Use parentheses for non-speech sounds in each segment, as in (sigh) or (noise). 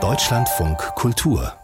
Deutschlandfunk Kultur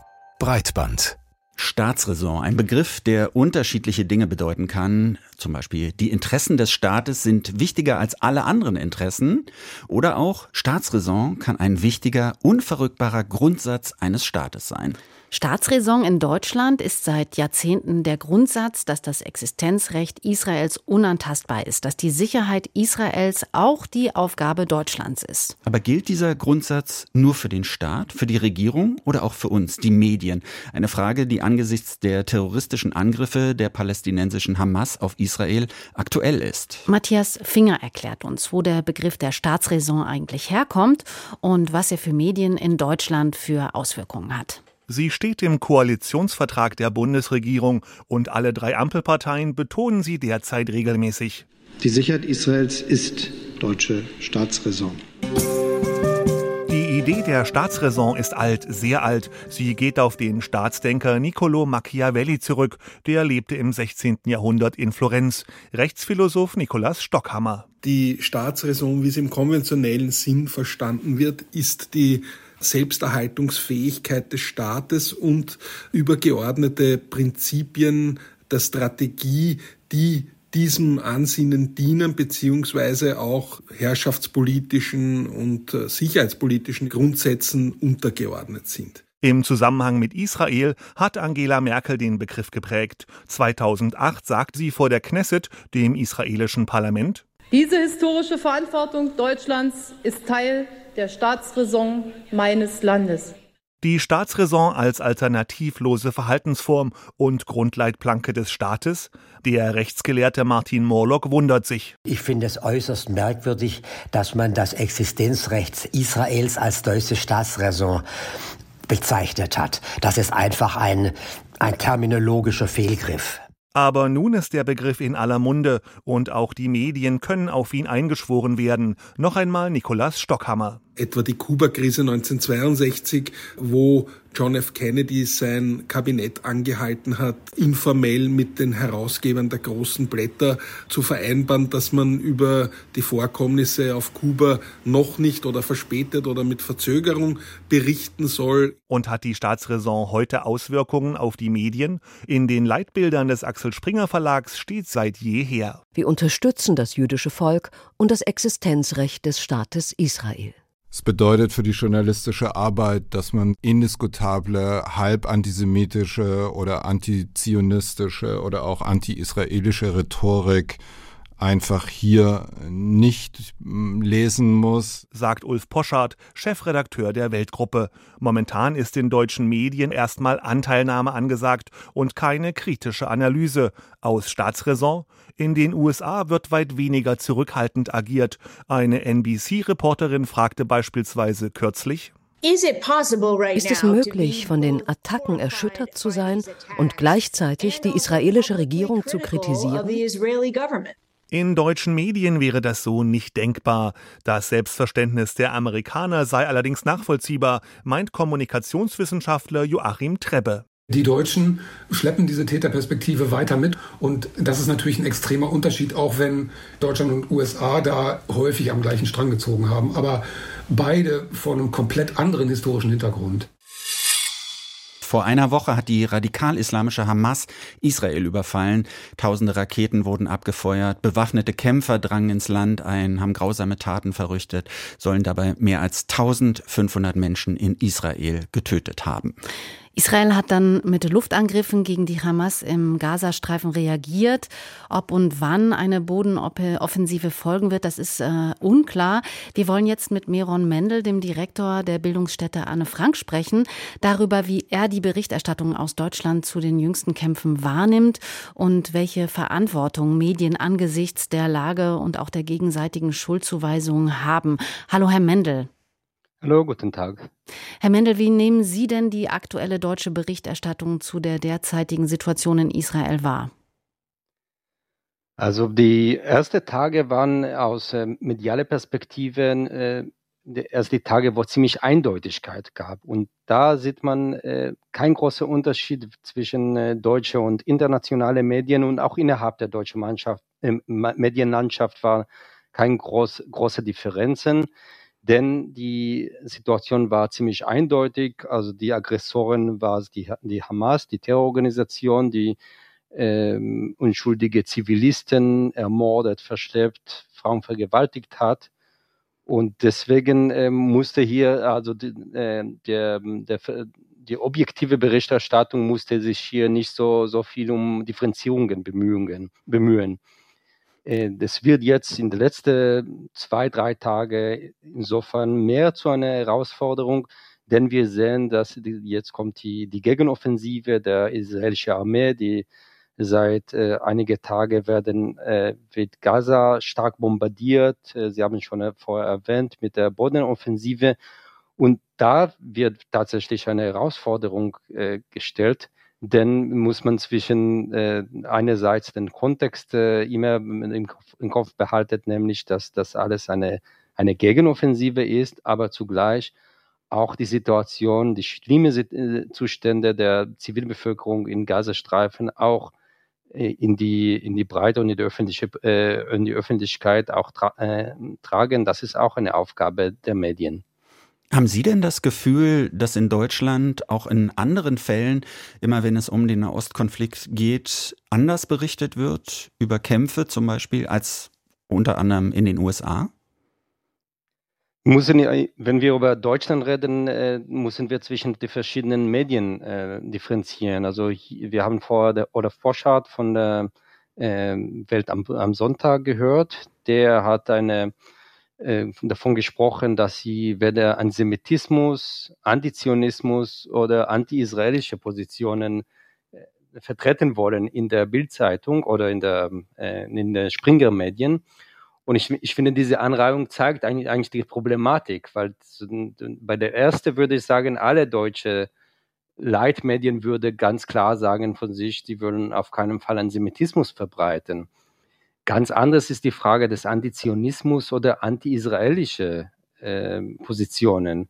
Breitband Staatsräson, ein Begriff, der unterschiedliche Dinge bedeuten kann. Zum Beispiel, die Interessen des Staates sind wichtiger als alle anderen Interessen. Oder auch, Staatsräson kann ein wichtiger, unverrückbarer Grundsatz eines Staates sein. Staatsräson in Deutschland ist seit Jahrzehnten der Grundsatz, dass das Existenzrecht Israels unantastbar ist, dass die Sicherheit Israels auch die Aufgabe Deutschlands ist. Aber gilt dieser Grundsatz nur für den Staat, für die Regierung oder auch für uns, die Medien? Eine Frage, die angesichts der terroristischen Angriffe der palästinensischen Hamas auf Israel aktuell ist. Matthias Finger erklärt uns, wo der Begriff der Staatsräson eigentlich herkommt und was er für Medien in Deutschland für Auswirkungen hat. Sie steht im Koalitionsvertrag der Bundesregierung und alle drei Ampelparteien betonen sie derzeit regelmäßig. Die Sicherheit Israels ist deutsche Staatsräson. Die Idee der Staatsräson ist alt, sehr alt. Sie geht auf den Staatsdenker Niccolo Machiavelli zurück. Der lebte im 16. Jahrhundert in Florenz. Rechtsphilosoph Nikolaus Stockhammer. Die Staatsräson, wie sie im konventionellen Sinn verstanden wird, ist die Selbsterhaltungsfähigkeit des Staates und übergeordnete Prinzipien der Strategie, die diesem Ansinnen dienen, beziehungsweise auch herrschaftspolitischen und äh, sicherheitspolitischen Grundsätzen untergeordnet sind. Im Zusammenhang mit Israel hat Angela Merkel den Begriff geprägt. 2008 sagt sie vor der Knesset, dem israelischen Parlament, diese historische Verantwortung Deutschlands ist Teil der Staatsräson meines Landes. Die Staatsräson als alternativlose Verhaltensform und Grundleitplanke des Staates? Der Rechtsgelehrte Martin Morlock wundert sich. Ich finde es äußerst merkwürdig, dass man das Existenzrecht Israels als deutsche Staatsräson bezeichnet hat. Das ist einfach ein, ein terminologischer Fehlgriff. Aber nun ist der Begriff in aller Munde und auch die Medien können auf ihn eingeschworen werden. Noch einmal Nikolaus Stockhammer etwa die Kuba-Krise 1962, wo John F. Kennedy sein Kabinett angehalten hat, informell mit den Herausgebern der großen Blätter zu vereinbaren, dass man über die Vorkommnisse auf Kuba noch nicht oder verspätet oder mit Verzögerung berichten soll. Und hat die Staatsräson heute Auswirkungen auf die Medien? In den Leitbildern des Axel Springer Verlags steht seit jeher. Wir unterstützen das jüdische Volk und das Existenzrecht des Staates Israel. Es bedeutet für die journalistische Arbeit, dass man indiskutable, halb antisemitische oder antizionistische oder auch anti-israelische Rhetorik einfach hier nicht hm, lesen muss, sagt Ulf Poschardt, Chefredakteur der Weltgruppe. Momentan ist in deutschen Medien erstmal Anteilnahme angesagt und keine kritische Analyse. Aus Staatsräson? In den USA wird weit weniger zurückhaltend agiert. Eine NBC-Reporterin fragte beispielsweise kürzlich, ist es möglich, von den Attacken erschüttert zu sein und gleichzeitig die israelische Regierung zu kritisieren? In deutschen Medien wäre das so nicht denkbar. Das Selbstverständnis der Amerikaner sei allerdings nachvollziehbar, meint Kommunikationswissenschaftler Joachim Trebbe. Die Deutschen schleppen diese Täterperspektive weiter mit und das ist natürlich ein extremer Unterschied, auch wenn Deutschland und USA da häufig am gleichen Strang gezogen haben, aber beide vor einem komplett anderen historischen Hintergrund. Vor einer Woche hat die radikal-islamische Hamas Israel überfallen. Tausende Raketen wurden abgefeuert. Bewaffnete Kämpfer drangen ins Land ein, haben grausame Taten verrichtet, sollen dabei mehr als 1500 Menschen in Israel getötet haben. Israel hat dann mit Luftangriffen gegen die Hamas im Gazastreifen reagiert. Ob und wann eine Bodenoffensive folgen wird, das ist äh, unklar. Wir wollen jetzt mit Meron Mendel, dem Direktor der Bildungsstätte Anne Frank, sprechen, darüber, wie er die Berichterstattung aus Deutschland zu den jüngsten Kämpfen wahrnimmt und welche Verantwortung Medien angesichts der Lage und auch der gegenseitigen Schuldzuweisungen haben. Hallo, Herr Mendel. Hallo, guten Tag. Herr Mendel, wie nehmen Sie denn die aktuelle deutsche Berichterstattung zu der derzeitigen Situation in Israel wahr? Also die ersten Tage waren aus äh, medialer Perspektive äh, erst die Tage, wo es ziemlich Eindeutigkeit gab. Und da sieht man äh, keinen großen Unterschied zwischen äh, deutsche und internationale Medien und auch innerhalb der deutschen Mannschaft, äh, Medienlandschaft war keine groß, große Differenzen. Denn die Situation war ziemlich eindeutig. Also die Aggressoren war die, die Hamas, die Terrororganisation, die ähm, unschuldige Zivilisten ermordet, verschleppt, Frauen vergewaltigt hat. Und deswegen äh, musste hier, also die, äh, der, der, die objektive Berichterstattung musste sich hier nicht so, so viel um Differenzierungen bemühen. bemühen. Äh, das wird jetzt in den letzten zwei, drei Tagen insofern mehr zu einer Herausforderung, denn wir sehen, dass jetzt kommt die, die Gegenoffensive der israelischen Armee, die seit äh, einige Tage werden äh, wird Gaza stark bombardiert. Äh, Sie haben schon äh, vorher erwähnt mit der Bodenoffensive und da wird tatsächlich eine Herausforderung äh, gestellt, denn muss man zwischen äh, einerseits den Kontext äh, immer im Kopf, im Kopf behalten, nämlich dass das alles eine, eine Gegenoffensive ist, aber zugleich auch die Situation, die schlimme äh, Zustände der Zivilbevölkerung in Gazastreifen auch äh, in die, in die Breite und in die, öffentliche, äh, in die Öffentlichkeit auch tra äh, tragen. Das ist auch eine Aufgabe der Medien. Haben Sie denn das Gefühl, dass in Deutschland auch in anderen Fällen, immer wenn es um den Nahostkonflikt geht, anders berichtet wird über Kämpfe zum Beispiel als unter anderem in den USA? Müssen, wenn wir über Deutschland reden, äh, müssen wir zwischen den verschiedenen Medien äh, differenzieren. Also wir haben vor der oder Forschart von der äh, Welt am, am Sonntag gehört. Der hat eine äh, davon gesprochen, dass sie weder Antisemitismus, Antizionismus oder anti-israelische Positionen äh, vertreten wollen in der Bildzeitung oder in der, äh, in den Springer-Medien. Und ich, ich finde, diese Anreihung zeigt eigentlich, eigentlich die Problematik, weil bei der ersten würde ich sagen, alle deutsche Leitmedien würde ganz klar sagen von sich, sie würden auf keinen Fall Antisemitismus verbreiten. Ganz anders ist die Frage des Antizionismus oder anti-israelische äh, Positionen.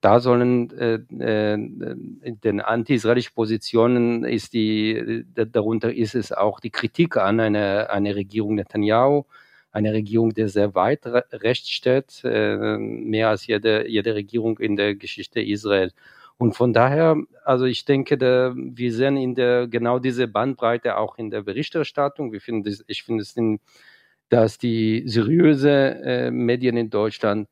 Da sollen äh, äh, den anti-israelischen Positionen ist die darunter ist es auch die Kritik an eine, eine Regierung Netanyahu, eine Regierung, die sehr weit rechts steht, äh, mehr als jede, jede Regierung in der Geschichte Israel. Und von daher, also ich denke, da, wir sehen in der genau diese Bandbreite auch in der Berichterstattung. Wir finden das, ich finde es, in, dass die seriöse äh, Medien in Deutschland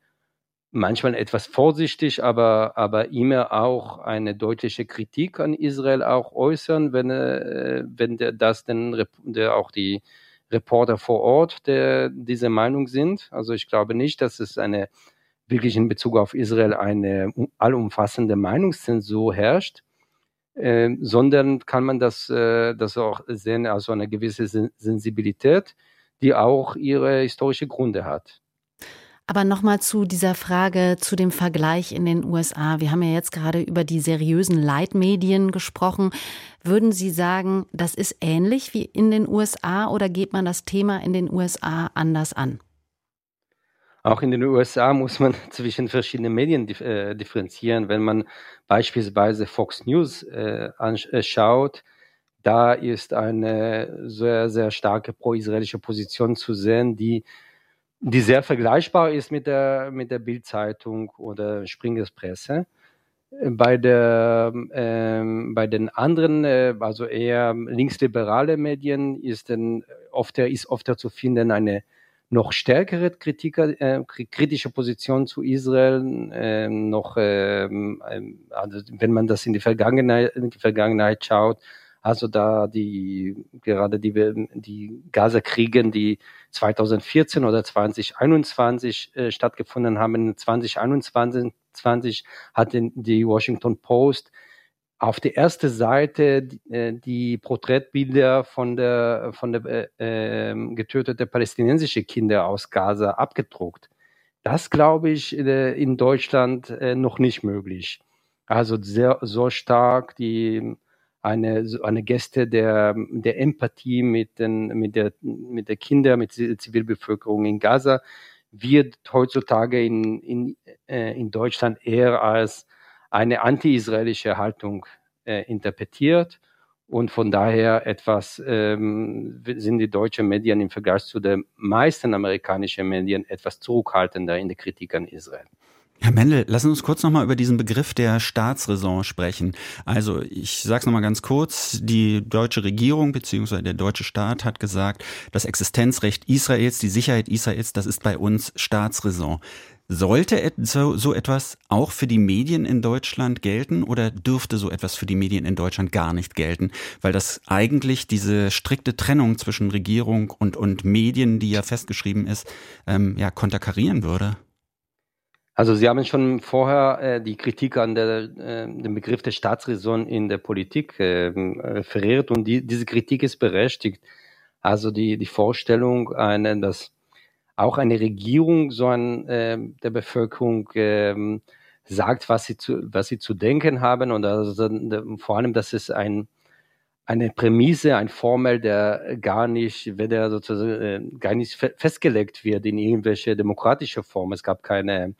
manchmal etwas vorsichtig, aber, aber immer auch eine deutliche Kritik an Israel auch äußern, wenn, äh, wenn der, das denn der auch die Reporter vor Ort der diese Meinung sind. Also ich glaube nicht, dass es eine wirklich in Bezug auf Israel eine allumfassende Meinungszensur herrscht, äh, sondern kann man das, äh, das auch sehen, also eine gewisse Sensibilität, die auch ihre historische Gründe hat. Aber nochmal zu dieser Frage, zu dem Vergleich in den USA. Wir haben ja jetzt gerade über die seriösen Leitmedien gesprochen. Würden Sie sagen, das ist ähnlich wie in den USA oder geht man das Thema in den USA anders an? Auch in den USA muss man (laughs) zwischen verschiedenen Medien äh, differenzieren. Wenn man beispielsweise Fox News äh, anschaut, da ist eine sehr, sehr starke pro-israelische Position zu sehen, die die sehr vergleichbar ist mit der, mit der Bildzeitung oder Springers Presse. Bei, der, ähm, bei den anderen, äh, also eher linksliberale Medien, ist, denn oft, ist oft zu finden eine noch stärkere Kritiker, äh, kritische Position zu Israel, äh, noch, ähm, also wenn man das in die Vergangenheit, in die Vergangenheit schaut, also da die, gerade die, die Gaza-Kriegen, die 2014 oder 2021 äh, stattgefunden haben, 2021 20 hat die Washington Post auf der ersten Seite äh, die Porträtbilder von der, von der äh, ähm, getöteten palästinensischen Kinder aus Gaza abgedruckt. Das glaube ich äh, in Deutschland äh, noch nicht möglich. Also sehr, so stark die eine, eine Geste der, der Empathie mit, den, mit, der, mit der Kinder, mit der Zivilbevölkerung in Gaza wird heutzutage in, in, äh, in Deutschland eher als eine anti-israelische Haltung äh, interpretiert. Und von daher etwas ähm, sind die deutschen Medien im Vergleich zu den meisten amerikanischen Medien etwas zurückhaltender in der Kritik an Israel. Herr Mendel, lassen Sie uns kurz nochmal über diesen Begriff der Staatsräson sprechen. Also ich sage es nochmal ganz kurz, die deutsche Regierung bzw. der deutsche Staat hat gesagt, das Existenzrecht Israels, die Sicherheit Israels, das ist bei uns Staatsräson. Sollte so, so etwas auch für die Medien in Deutschland gelten oder dürfte so etwas für die Medien in Deutschland gar nicht gelten? Weil das eigentlich diese strikte Trennung zwischen Regierung und, und Medien, die ja festgeschrieben ist, ähm, ja, konterkarieren würde. Also Sie haben schon vorher äh, die Kritik an der, äh, dem Begriff der Staatsräson in der Politik äh, referiert und die, diese Kritik ist berechtigt. Also die, die Vorstellung, eine, dass auch eine Regierung so an äh, der Bevölkerung äh, sagt, was sie zu, was sie zu denken haben und also, vor allem, dass es ein eine Prämisse, ein Formel, der gar nicht, wenn der sozusagen äh, gar nicht festgelegt wird in irgendwelche demokratische Form. Es gab keine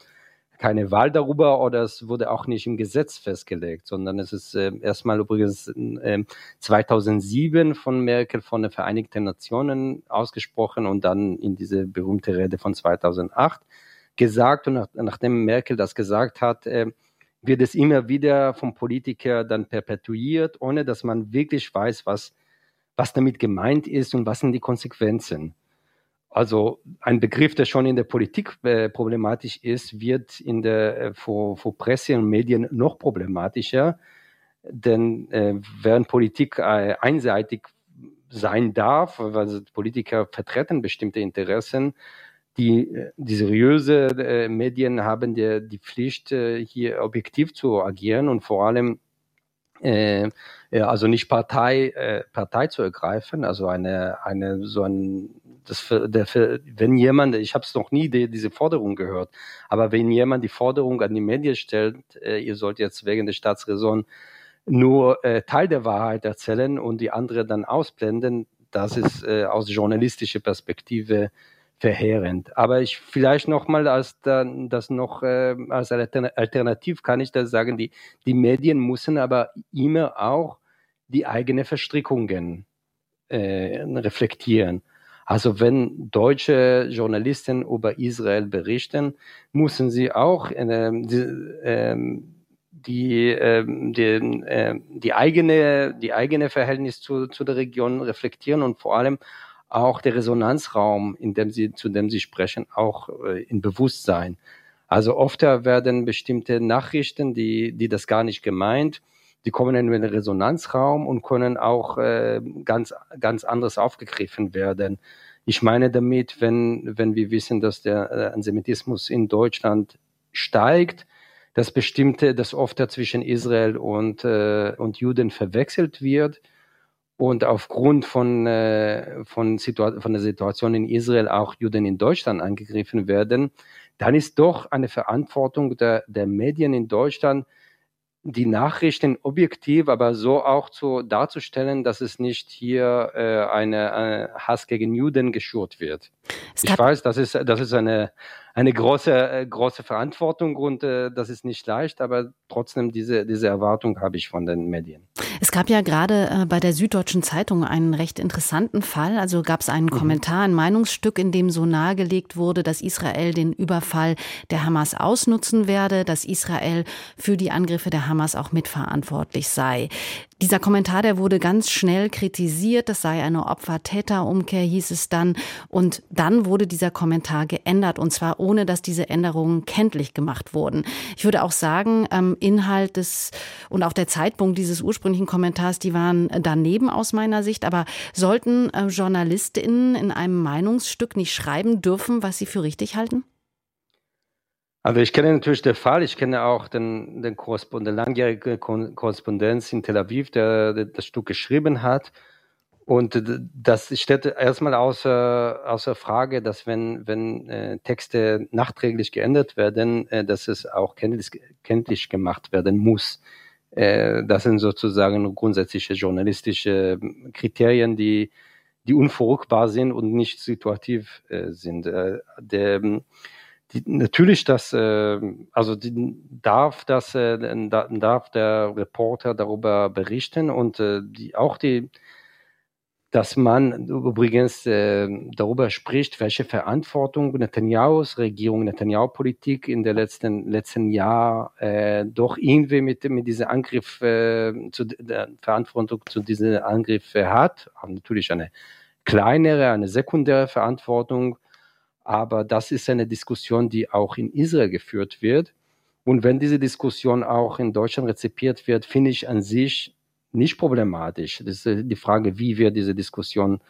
keine Wahl darüber oder es wurde auch nicht im Gesetz festgelegt, sondern es ist äh, erstmal übrigens äh, 2007 von Merkel von den Vereinigten Nationen ausgesprochen und dann in diese berühmte Rede von 2008 gesagt. Und nach, nachdem Merkel das gesagt hat, äh, wird es immer wieder vom Politiker dann perpetuiert, ohne dass man wirklich weiß, was, was damit gemeint ist und was sind die Konsequenzen. Also ein Begriff, der schon in der Politik äh, problematisch ist, wird in der äh, vor, vor Presse und Medien noch problematischer, denn äh, während Politik äh, einseitig sein darf, weil Politiker vertreten bestimmte Interessen, die, äh, die seriöse äh, Medien haben die, die Pflicht, äh, hier objektiv zu agieren und vor allem äh, also nicht Partei, äh, Partei zu ergreifen, also eine, eine so ein das der wenn jemand, ich habe es noch nie die, diese Forderung gehört, aber wenn jemand die Forderung an die Medien stellt, äh, ihr sollt jetzt wegen der Staatsräson nur äh, Teil der Wahrheit erzählen und die andere dann ausblenden, das ist äh, aus journalistischer Perspektive verheerend. Aber ich vielleicht noch mal als dann das noch äh, als Alternativ kann ich da sagen, die die Medien müssen aber immer auch die eigene Verstrickungen äh, reflektieren. Also wenn deutsche Journalisten über Israel berichten, müssen sie auch äh, die, äh, die, äh, die, die, eigene, die eigene Verhältnis zu, zu der Region reflektieren und vor allem auch der Resonanzraum, in dem sie, zu dem sie sprechen, auch äh, in Bewusstsein. Also oft werden bestimmte Nachrichten, die, die das gar nicht gemeint, die kommen in den Resonanzraum und können auch äh, ganz, ganz anders aufgegriffen werden. Ich meine damit, wenn, wenn wir wissen, dass der äh, Antisemitismus in Deutschland steigt, dass bestimmte, dass oft zwischen Israel und, äh, und Juden verwechselt wird und aufgrund von, äh, von, Situa von der Situation in Israel auch Juden in Deutschland angegriffen werden, dann ist doch eine Verantwortung der, der Medien in Deutschland, die Nachrichten objektiv, aber so auch zu, darzustellen, dass es nicht hier äh, eine, eine Hass gegen Juden geschürt wird. Ich weiß, das ist, das ist eine, eine große, äh, große Verantwortung und äh, das ist nicht leicht, aber trotzdem diese, diese Erwartung habe ich von den Medien. Es gab ja gerade äh, bei der Süddeutschen Zeitung einen recht interessanten Fall. Also gab es einen mhm. Kommentar, ein Meinungsstück, in dem so nahegelegt wurde, dass Israel den Überfall der Hamas ausnutzen werde, dass Israel für die Angriffe der Hamas auch mitverantwortlich sei. Dieser Kommentar, der wurde ganz schnell kritisiert. Das sei eine Opfer-Täter-Umkehr, hieß es dann. Und dann wurde dieser Kommentar geändert. Und zwar ohne, dass diese Änderungen kenntlich gemacht wurden. Ich würde auch sagen, ähm, Inhalt des und auch der Zeitpunkt dieses ursprünglichen Kommentars, die waren daneben aus meiner Sicht. Aber sollten äh, JournalistInnen in einem Meinungsstück nicht schreiben dürfen, was sie für richtig halten? Also ich kenne natürlich den Fall, ich kenne auch den, den Korrespondent, langjährige Korrespondenz in Tel Aviv, der, der das Stück geschrieben hat. Und das steht erstmal außer, außer Frage, dass wenn, wenn äh, Texte nachträglich geändert werden, äh, dass es auch kenntlich, kenntlich gemacht werden muss. Äh, das sind sozusagen grundsätzliche journalistische Kriterien, die, die unverrückbar sind und nicht situativ äh, sind. Äh, der, die, natürlich das, äh, also die, darf das, äh, darf der Reporter darüber berichten und äh, die, auch die, dass man übrigens äh, darüber spricht, welche Verantwortung Netanyahus Regierung, Netanyahu-Politik in den letzten, letzten Jahr äh, doch irgendwie mit, mit diesem Angriff, äh, zu, der Verantwortung zu diesem Angriff hat. Haben natürlich eine kleinere, eine sekundäre Verantwortung, aber das ist eine Diskussion, die auch in Israel geführt wird. Und wenn diese Diskussion auch in Deutschland rezipiert wird, finde ich an sich nicht problematisch. Das ist die Frage, wie wir diese Diskussion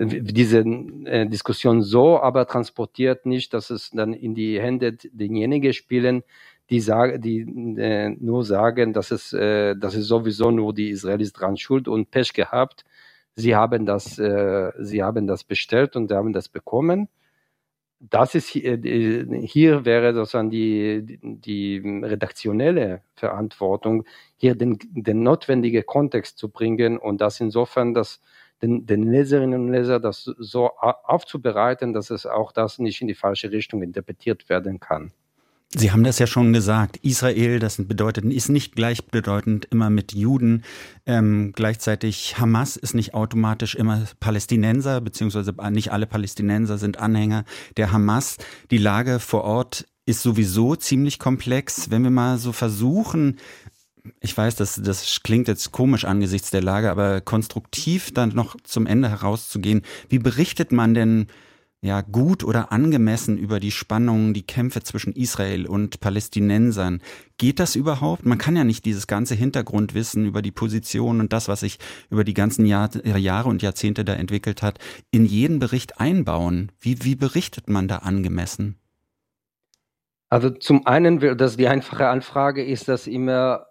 diese äh, Diskussion so aber transportiert nicht, dass es dann in die Hände derjenigen spielen, die sagen, die äh, nur sagen, dass es, äh, das ist sowieso nur die Israelis dran schuld und Pech gehabt. Sie haben das, äh, sie haben das bestellt und haben das bekommen das ist hier, äh, hier wäre sozusagen die, die redaktionelle Verantwortung, hier den, den notwendigen Kontext zu bringen und das insofern, dass den, den Leserinnen und Lesern das so aufzubereiten, dass es auch das nicht in die falsche Richtung interpretiert werden kann. Sie haben das ja schon gesagt. Israel, das bedeutet, ist nicht gleichbedeutend immer mit Juden. Ähm, gleichzeitig Hamas ist nicht automatisch immer Palästinenser, beziehungsweise nicht alle Palästinenser sind Anhänger der Hamas. Die Lage vor Ort ist sowieso ziemlich komplex. Wenn wir mal so versuchen, ich weiß, das, das klingt jetzt komisch angesichts der Lage, aber konstruktiv dann noch zum Ende herauszugehen. Wie berichtet man denn ja, gut oder angemessen über die Spannungen, die Kämpfe zwischen Israel und Palästinensern. Geht das überhaupt? Man kann ja nicht dieses ganze Hintergrundwissen über die Position und das, was sich über die ganzen Jahr, Jahre und Jahrzehnte da entwickelt hat, in jeden Bericht einbauen. Wie, wie berichtet man da angemessen? Also zum einen, dass die einfache Anfrage ist, dass immer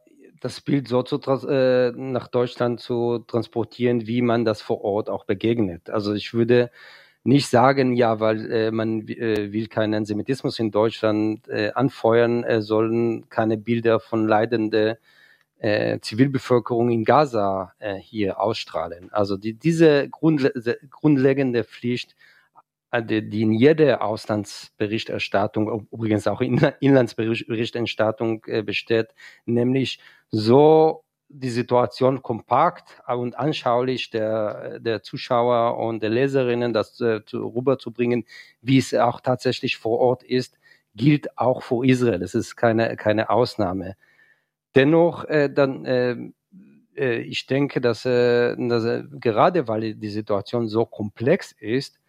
das Bild so zu, äh, nach Deutschland zu transportieren, wie man das vor Ort auch begegnet. Also ich würde nicht sagen, ja, weil äh, man äh, will keinen Antisemitismus in Deutschland äh, anfeuern, äh, sollen keine Bilder von leidende äh, Zivilbevölkerung in Gaza äh, hier ausstrahlen. Also die, diese grundle grundlegende Pflicht, äh, die, die in jeder Auslandsberichterstattung, übrigens auch in Inlandsberichterstattung äh, besteht, nämlich so die Situation kompakt und anschaulich der, der Zuschauer und der Leserinnen das äh, rüberzubringen, wie es auch tatsächlich vor Ort ist, gilt auch für Israel. Das ist keine, keine Ausnahme. Dennoch, äh, dann, äh, äh, ich denke, dass, äh, dass äh, gerade weil die Situation so komplex ist,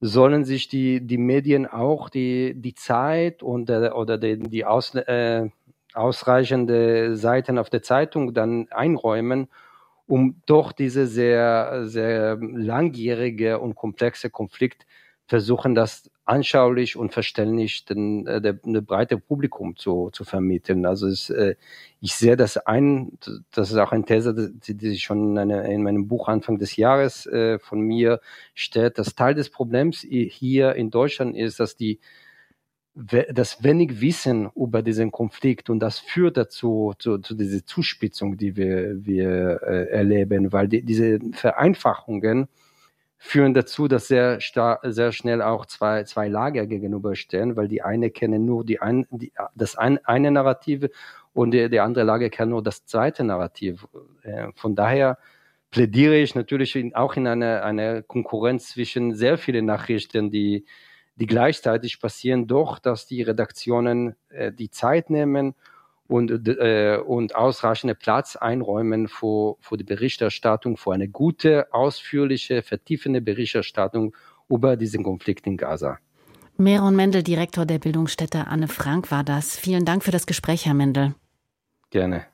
sollen sich die, die Medien auch die, die Zeit und, äh, oder die, die Aus, äh, ausreichende Seiten auf der Zeitung dann einräumen, um doch diese sehr, sehr langjährige und komplexe Konflikt versuchen, das anschaulich und verständlich den, äh, der, der breite Publikum zu, zu vermitteln. Also es, äh, ich sehe das ein, das ist auch eine These, die, die schon in, eine, in meinem Buch Anfang des Jahres äh, von mir steht, dass Teil des Problems hier in Deutschland ist, dass die das wenig Wissen über diesen Konflikt und das führt dazu, zu, zu dieser Zuspitzung, die wir, wir äh, erleben, weil die, diese Vereinfachungen führen dazu, dass sehr, sehr schnell auch zwei, zwei Lager gegenüberstehen, weil die eine kennen nur die ein, die, das ein, eine Narrative und die, die andere Lager kennen nur das zweite Narrativ. Äh, von daher plädiere ich natürlich in, auch in einer eine Konkurrenz zwischen sehr vielen Nachrichten, die die gleichzeitig passieren, doch dass die Redaktionen äh, die Zeit nehmen und, äh, und ausreichende Platz einräumen für, für die Berichterstattung, für eine gute, ausführliche, vertiefende Berichterstattung über diesen Konflikt in Gaza. Meron Mendel, Direktor der Bildungsstätte Anne Frank, war das. Vielen Dank für das Gespräch, Herr Mendel. Gerne.